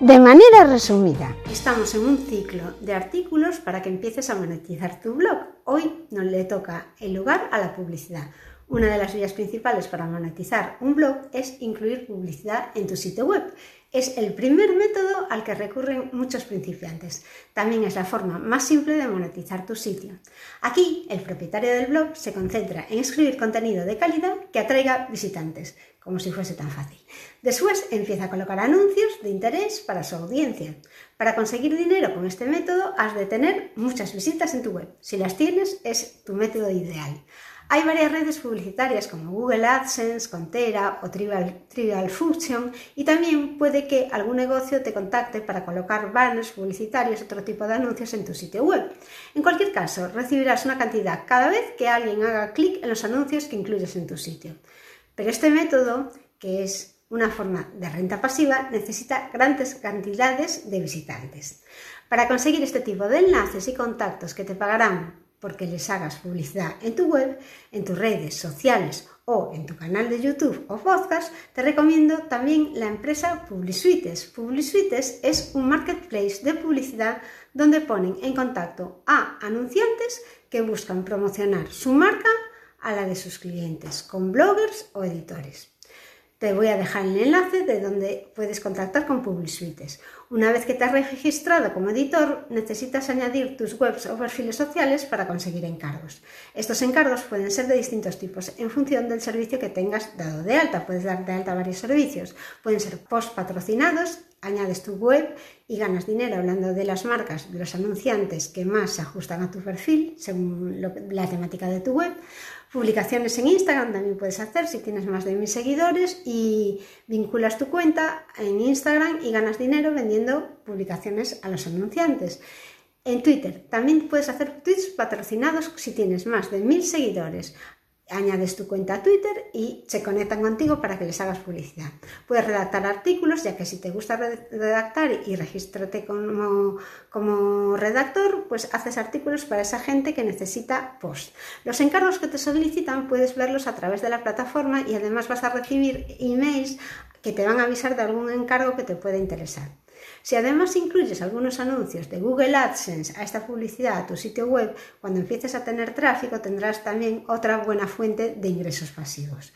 de manera resumida, estamos en un ciclo de artículos para que empieces a monetizar tu blog. Hoy no le toca el lugar a la publicidad. Una de las vías principales para monetizar un blog es incluir publicidad en tu sitio web. Es el primer método al que recurren muchos principiantes. También es la forma más simple de monetizar tu sitio. Aquí, el propietario del blog se concentra en escribir contenido de calidad que atraiga visitantes, como si fuese tan fácil. Después empieza a colocar anuncios de interés para su audiencia. Para conseguir dinero con este método has de tener muchas visitas en tu web. Si las tienes es tu método ideal. Hay varias redes publicitarias como Google AdSense, Contera o Trivial, Trivial Function y también puede que algún negocio te contacte para colocar banners publicitarios, otro tipo de anuncios en tu sitio web. En cualquier caso, recibirás una cantidad cada vez que alguien haga clic en los anuncios que incluyes en tu sitio. Pero este método, que es una forma de renta pasiva necesita grandes cantidades de visitantes. Para conseguir este tipo de enlaces y contactos que te pagarán porque les hagas publicidad en tu web, en tus redes sociales o en tu canal de YouTube o podcast, te recomiendo también la empresa Publisuites. Publisuites es un marketplace de publicidad donde ponen en contacto a anunciantes que buscan promocionar su marca a la de sus clientes con bloggers o editores. Te voy a dejar el enlace de donde puedes contactar con PubliSuites. Una vez que te has registrado como editor, necesitas añadir tus webs o perfiles sociales para conseguir encargos. Estos encargos pueden ser de distintos tipos en función del servicio que tengas dado de alta. Puedes dar de alta varios servicios. Pueden ser post patrocinados, añades tu web y ganas dinero hablando de las marcas, de los anunciantes que más se ajustan a tu perfil según la temática de tu web. Publicaciones en Instagram también puedes hacer si tienes más de mil seguidores y vinculas tu cuenta en Instagram y ganas dinero vendiendo publicaciones a los anunciantes. En Twitter también puedes hacer tweets patrocinados si tienes más de mil seguidores añades tu cuenta a Twitter y se conectan contigo para que les hagas publicidad. Puedes redactar artículos, ya que si te gusta redactar y regístrate como, como redactor, pues haces artículos para esa gente que necesita post. Los encargos que te solicitan puedes verlos a través de la plataforma y además vas a recibir emails que te van a avisar de algún encargo que te pueda interesar. Si además incluyes algunos anuncios de Google AdSense a esta publicidad a tu sitio web, cuando empieces a tener tráfico tendrás también otra buena fuente de ingresos pasivos.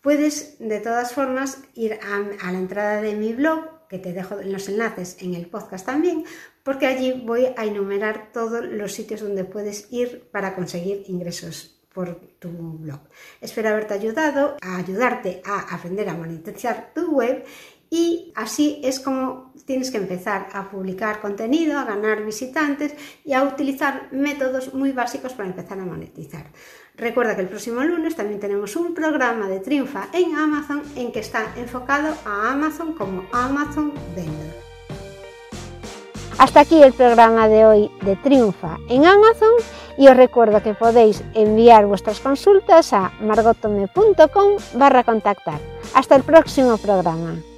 Puedes de todas formas ir a, la entrada de mi blog, que te dejo los enlaces en el podcast también, porque allí voy a enumerar todos los sitios donde puedes ir para conseguir ingresos por tu blog. Espero haberte ayudado a ayudarte a aprender a monetizar tu web y así es como tienes que empezar a publicar contenido, a ganar visitantes y a utilizar métodos muy básicos para empezar a monetizar. Recuerda que el próximo lunes también tenemos un programa de Triunfa en Amazon en que está enfocado a Amazon como Amazon Vendor. Hasta aquí el programa de hoy de Triunfa en Amazon y os recuerdo que podéis enviar vuestras consultas a margotome.com barra contactar. Hasta el próximo programa.